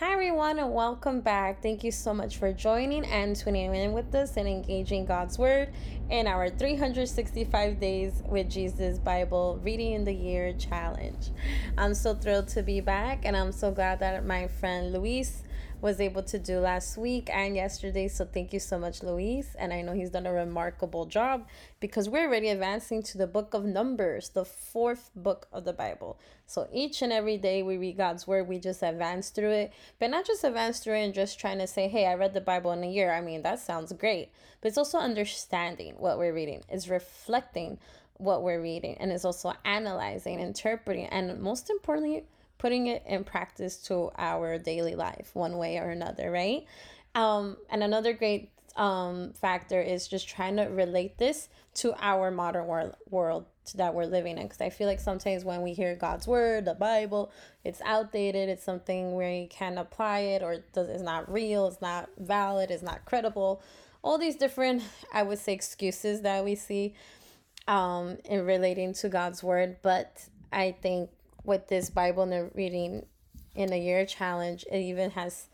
Hi, everyone, and welcome back. Thank you so much for joining and tuning in with us and engaging God's Word in our 365 Days with Jesus Bible Reading in the Year Challenge. I'm so thrilled to be back, and I'm so glad that my friend Luis was able to do last week and yesterday. So thank you so much, Luis. And I know he's done a remarkable job because we're already advancing to the book of Numbers, the fourth book of the Bible. So each and every day we read God's word, we just advance through it, but not just advance through it and just trying to say, hey, I read the Bible in a year. I mean, that sounds great. But it's also understanding what we're reading, it's reflecting what we're reading, and it's also analyzing, interpreting, and most importantly, putting it in practice to our daily life one way or another right? Um and another great um factor is just trying to relate this to our modern world world that we're living in. Because i feel like sometimes when we hear god's word the bible it's outdated it's something where you can't apply it or does it's not real it's not valid it's not credible. All these different i would say excuses that we see um in relating to god's word but i think with this Bible reading in a year challenge, it even has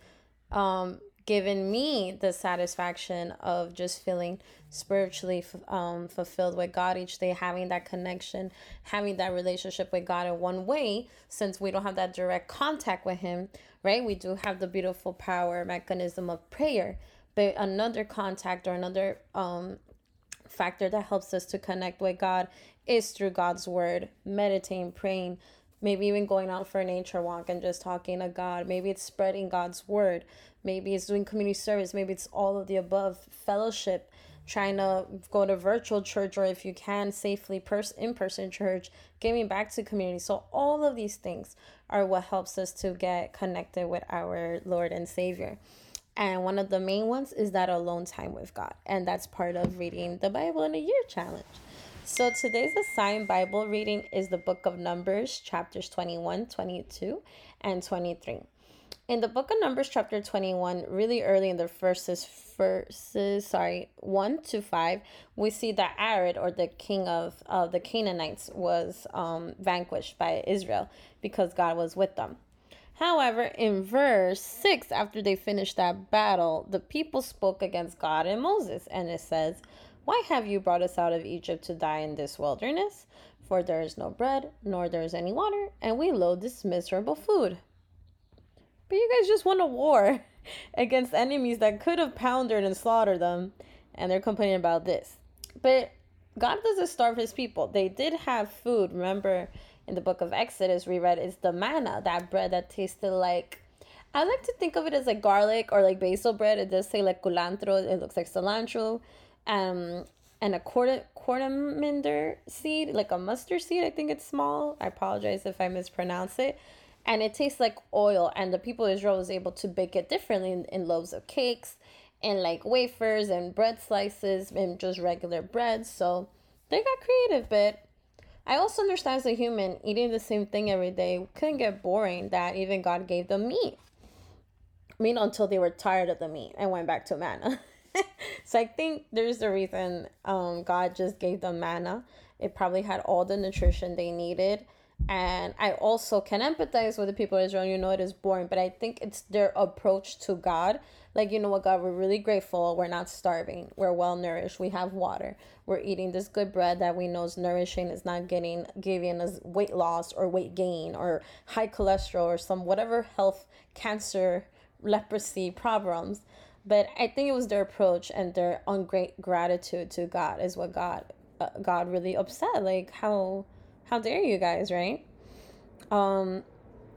um, given me the satisfaction of just feeling spiritually um, fulfilled with God each day, having that connection, having that relationship with God in one way, since we don't have that direct contact with Him, right? We do have the beautiful power mechanism of prayer, but another contact or another um, factor that helps us to connect with God is through God's word, meditating, praying, maybe even going out for a nature walk and just talking to God. Maybe it's spreading God's word. Maybe it's doing community service. Maybe it's all of the above. Fellowship, trying to go to virtual church or if you can safely pers- in-person church, giving back to community. So all of these things are what helps us to get connected with our Lord and Savior. And one of the main ones is that alone time with God. And that's part of reading the Bible in a year challenge. So today's assigned Bible reading is the book of Numbers, chapters 21, 22, and 23. In the book of Numbers, chapter 21, really early in the verses, verses, sorry, 1 to 5, we see that Arad, or the king of, of the Canaanites, was um, vanquished by Israel because God was with them. However, in verse 6, after they finished that battle, the people spoke against God and Moses, and it says, why have you brought us out of Egypt to die in this wilderness? For there is no bread, nor there is any water, and we loathe this miserable food. But you guys just won a war against enemies that could have pounded and slaughtered them, and they're complaining about this. But God doesn't starve his people. They did have food. Remember in the book of Exodus, we read it's the manna, that bread that tasted like I like to think of it as like garlic or like basil bread. It does say like culantro. It looks like cilantro um, and a quarter quarterminder seed, like a mustard seed. I think it's small. I apologize if I mispronounce it. And it tastes like oil. And the people of Israel was able to bake it differently in, in loaves of cakes and like wafers and bread slices and just regular bread. So they got creative, but I also understand as a human, eating the same thing every day couldn't get boring that even God gave them meat. I mean, until they were tired of the meat and went back to manna. so I think there's a reason um, God just gave them manna. It probably had all the nutrition they needed. And I also can empathize with the people of Israel. You know, it is boring, but I think it's their approach to God. Like, you know what, God, we're really grateful. We're not starving. We're well nourished. We have water. We're eating this good bread that we know is nourishing. It's not getting giving us weight loss or weight gain or high cholesterol or some whatever health, cancer, leprosy problems but I think it was their approach and their ungrateful gratitude to God is what God uh, God really upset. Like how how dare you guys, right? Um,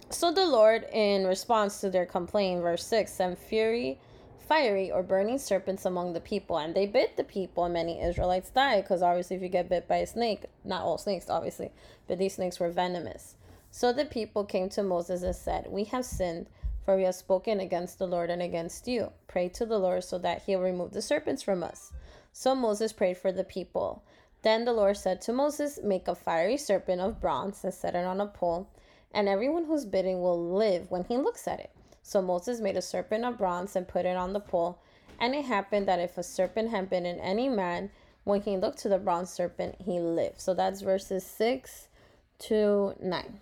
so the Lord, in response to their complaint, verse six, sent fury, fiery or burning serpents among the people, and they bit the people, and many Israelites died. Because obviously, if you get bit by a snake, not all snakes, obviously, but these snakes were venomous. So the people came to Moses and said, "We have sinned." For we have spoken against the Lord and against you. Pray to the Lord so that he'll remove the serpents from us. So Moses prayed for the people. Then the Lord said to Moses, Make a fiery serpent of bronze and set it on a pole, and everyone who's bitten will live when he looks at it. So Moses made a serpent of bronze and put it on the pole. And it happened that if a serpent had bitten any man, when he looked to the bronze serpent, he lived. So that's verses 6 to 9.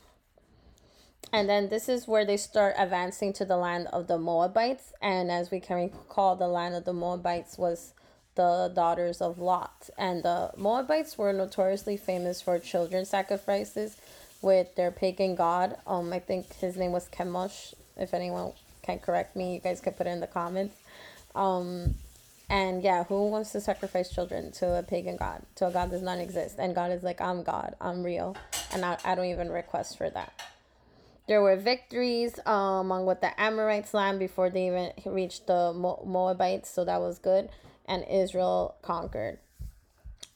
And then this is where they start advancing to the land of the Moabites. And as we can recall, the land of the Moabites was the daughters of Lot. And the Moabites were notoriously famous for children sacrifices with their pagan god. Um, I think his name was Chemosh. If anyone can correct me, you guys can put it in the comments. Um, and yeah, who wants to sacrifice children to a pagan god, to a god that does not exist? And God is like, I'm God, I'm real, and I, I don't even request for that. There were victories um, among what the Amorites land before they even reached the Mo- Moabites, so that was good. And Israel conquered.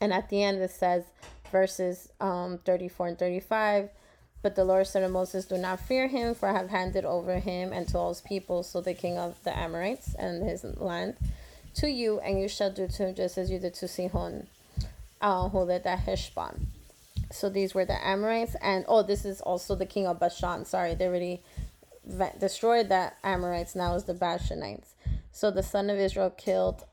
And at the end, it says, verses um, 34 and 35 but the Lord said to Moses, Do not fear him, for I have handed over him and to all his people, so the king of the Amorites and his land, to you, and you shall do to him just as you did to Sihon, uh, who lived at Heshbon. So these were the Amorites, and oh, this is also the king of Bashan. Sorry, they already destroyed the Amorites. Now is the Bashanites. So the son of Israel killed,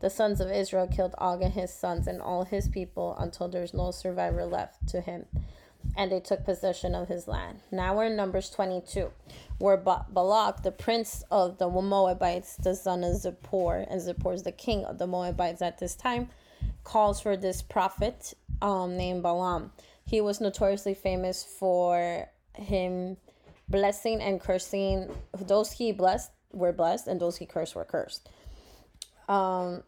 the sons of Israel killed Og and his sons and all his people until there's no survivor left to him and they took possession of his land. Now we're in Numbers 22, where ba- Balak, the prince of the Moabites, the son of Zippor, and Zippor is the king of the Moabites at this time, calls for this prophet um, named Balaam. He was notoriously famous for him blessing and cursing. Those he blessed were blessed, and those he cursed were cursed. Um,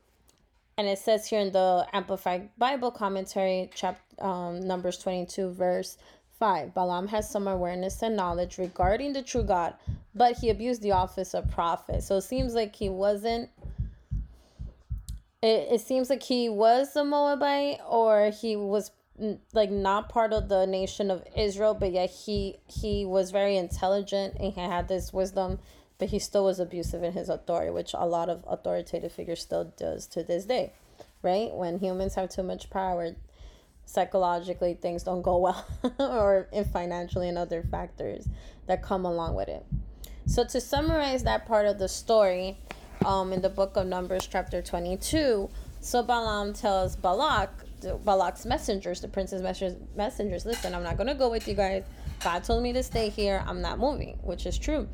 and it says here in the Amplified Bible Commentary, chapter um, Numbers 22, verse 5 Balaam has some awareness and knowledge regarding the true God, but he abused the office of prophet. So it seems like he wasn't. It, it seems like he was a Moabite or he was like not part of the nation of Israel, but yet he he was very intelligent and he had this wisdom but he still was abusive in his authority, which a lot of authoritative figures still does to this day, right? When humans have too much power, psychologically things don't go well, or if financially and other factors that come along with it. So to summarize that part of the story, um, in the book of Numbers, chapter twenty-two, so Balaam tells Balak, Balak's messengers, the prince's messengers, listen, I'm not gonna go with you guys. God told me to stay here. I'm not moving, which is true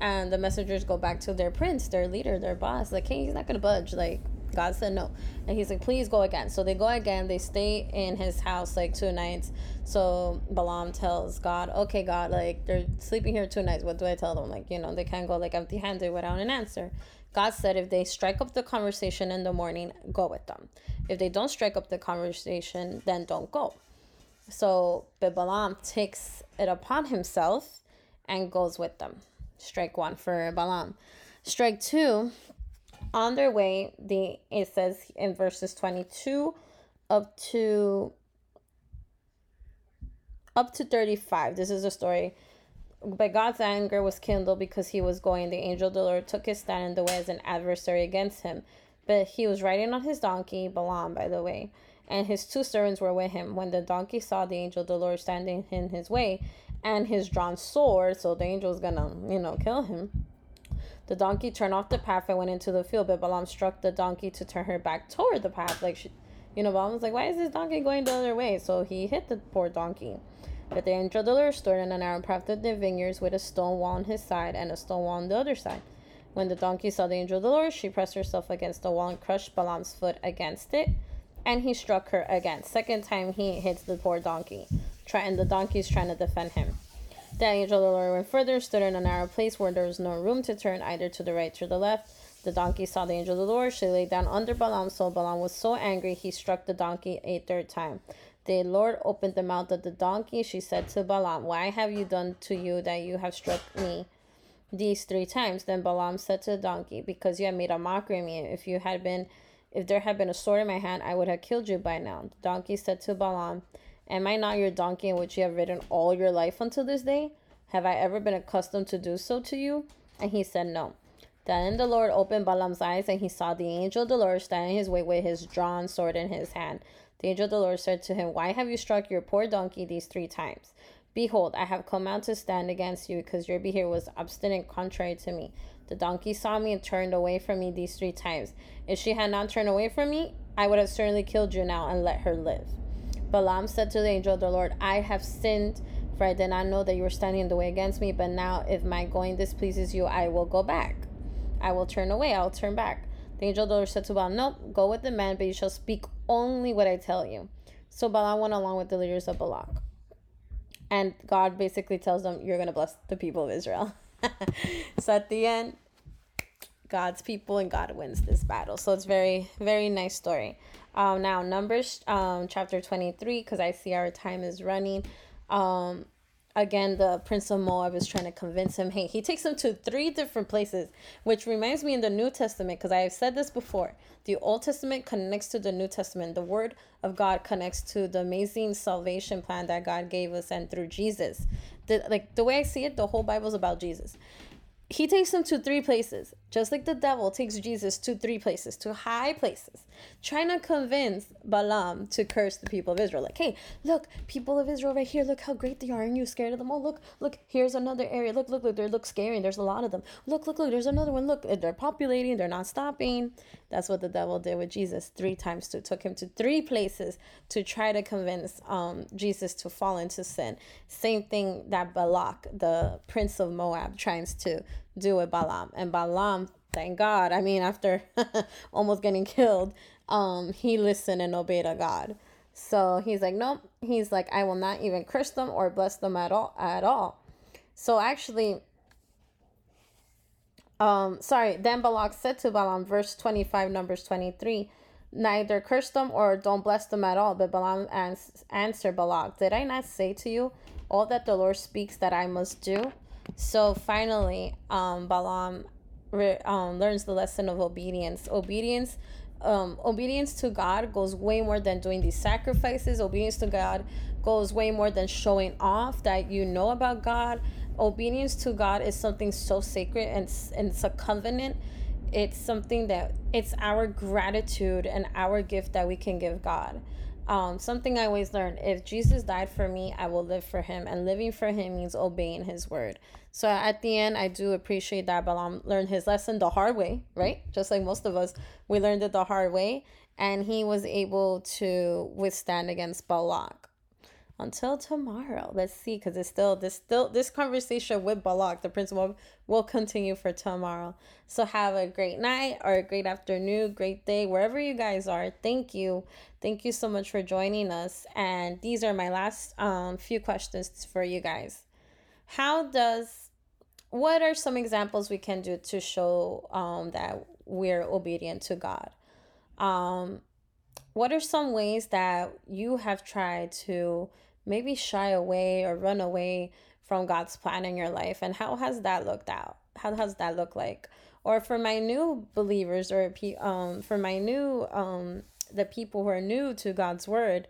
and the messengers go back to their prince, their leader, their boss. Like, hey, he's not gonna budge. Like, God said no, and he's like, please go again. So they go again. They stay in his house like two nights. So Balaam tells God, okay, God, like they're sleeping here two nights. What do I tell them? Like, you know, they can't go like empty-handed without an answer. God said, if they strike up the conversation in the morning, go with them. If they don't strike up the conversation, then don't go. So Balaam takes it upon himself and goes with them. Strike one for Balaam. Strike two, on their way, the it says in verses 22 up to up to 35. This is a story. But God's anger was kindled because he was going. The angel of the Lord took his stand in the way as an adversary against him. But he was riding on his donkey, Balaam, by the way, and his two servants were with him. When the donkey saw the angel of the Lord standing in his way, and his drawn sword, so the angel's gonna, you know, kill him. The donkey turned off the path and went into the field, but Balaam struck the donkey to turn her back toward the path. Like, she, you know, Balaam was like, why is this donkey going the other way? So he hit the poor donkey. But the angel of the Lord stood in an narrow path of the vineyards with a stone wall on his side and a stone wall on the other side. When the donkey saw the angel of the Lord, she pressed herself against the wall and crushed Balaam's foot against it, and he struck her again. Second time he hits the poor donkey try and the donkey is trying to defend him. The angel of the Lord went further, stood in a narrow place where there was no room to turn either to the right or the left. The donkey saw the angel of the Lord. She lay down under Balaam. So Balaam was so angry, he struck the donkey a third time. The Lord opened the mouth of the donkey. She said to Balaam, Why have you done to you that you have struck me these three times? Then Balaam said to the donkey, Because you have made a mockery of me. If you had been, if there had been a sword in my hand, I would have killed you by now. The donkey said to Balaam, Am I not your donkey in which you have ridden all your life until this day? Have I ever been accustomed to do so to you? And he said, No. Then the Lord opened Balaam's eyes, and he saw the angel of the Lord standing his way with his drawn sword in his hand. The angel of the Lord said to him, Why have you struck your poor donkey these three times? Behold, I have come out to stand against you, because your behavior was obstinate contrary to me. The donkey saw me and turned away from me these three times. If she had not turned away from me, I would have certainly killed you now and let her live. Balaam said to the angel of the Lord, I have sinned For I did not know that you were standing in the way against me, but now if my going displeases you, I will go back. I will turn away, I'll turn back. The angel of the Lord said to Balaam, No, go with the man, but you shall speak only what I tell you. So Balaam went along with the leaders of Balak. And God basically tells them, You're going to bless the people of Israel. so at the end, God's people and God wins this battle. So it's very, very nice story. Um, now, Numbers um, chapter 23, because I see our time is running. Um, again, the prince of Moab is trying to convince him. Hey, he takes him to three different places, which reminds me in the New Testament, because I have said this before. The Old Testament connects to the New Testament. The Word of God connects to the amazing salvation plan that God gave us and through Jesus. The, like the way I see it, the whole Bible is about Jesus he takes him to three places, just like the devil takes Jesus to three places, to high places, trying to convince Balaam to curse the people of Israel. Like, hey, look, people of Israel right here, look how great they are. Aren't you scared of them? Oh, look, look, here's another area. Look, look, look, they look scary. There's a lot of them. Look, look, look, there's another one. Look, they're populating, they're not stopping. That's what the devil did with Jesus three times to took him to three places to try to convince um Jesus to fall into sin. Same thing that Balak, the prince of Moab, tries to do with Balaam. And Balaam, thank God, I mean, after almost getting killed, um, he listened and obeyed a God. So he's like, nope. He's like, I will not even curse them or bless them at all. At all. So actually, um, sorry. Then Balak said to Balaam, verse twenty-five, Numbers twenty-three, neither curse them or don't bless them at all. But Balaam ans- answered Balak, Did I not say to you all that the Lord speaks that I must do? So finally, um, Balaam re- um, learns the lesson of obedience. Obedience, um, obedience to God goes way more than doing these sacrifices. Obedience to God goes way more than showing off that you know about God. Obedience to God is something so sacred and, and it's a covenant. It's something that it's our gratitude and our gift that we can give God. Um, something I always learned if Jesus died for me, I will live for him. And living for him means obeying his word. So at the end, I do appreciate that Balaam learned his lesson the hard way, right? Just like most of us, we learned it the hard way. And he was able to withstand against Balak until tomorrow. Let's see, because it's still this still this conversation with Balak, the principal, will continue for tomorrow. So have a great night or a great afternoon, great day, wherever you guys are. Thank you. Thank you so much for joining us. And these are my last um few questions for you guys. How does what are some examples we can do to show um that we're obedient to God? Um what are some ways that you have tried to maybe shy away or run away from God's plan in your life? And how has that looked out? How has that look like? Or for my new believers or um for my new um the people who are new to God's word,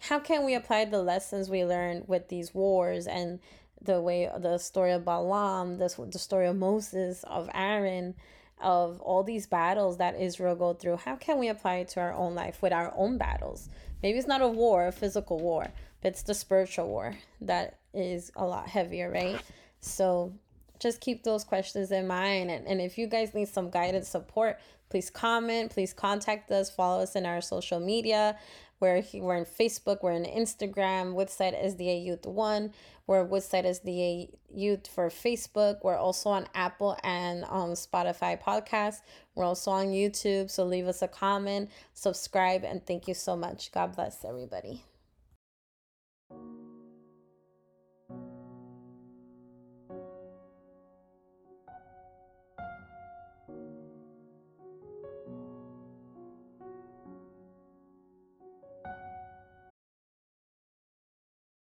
how can we apply the lessons we learned with these wars and the way the story of Balaam, this the story of Moses, of Aaron, of all these battles that Israel go through, how can we apply it to our own life with our own battles? Maybe it's not a war, a physical war, but it's the spiritual war that is a lot heavier, right? So just keep those questions in mind. And, and if you guys need some guidance, support, please comment, please contact us, follow us in our social media. We're, we're in Facebook, we're in Instagram, Woodside SDA Youth One. We're Woodside SDA Youth for Facebook. We're also on Apple and on Spotify podcasts. We're also on YouTube. So leave us a comment, subscribe, and thank you so much. God bless everybody.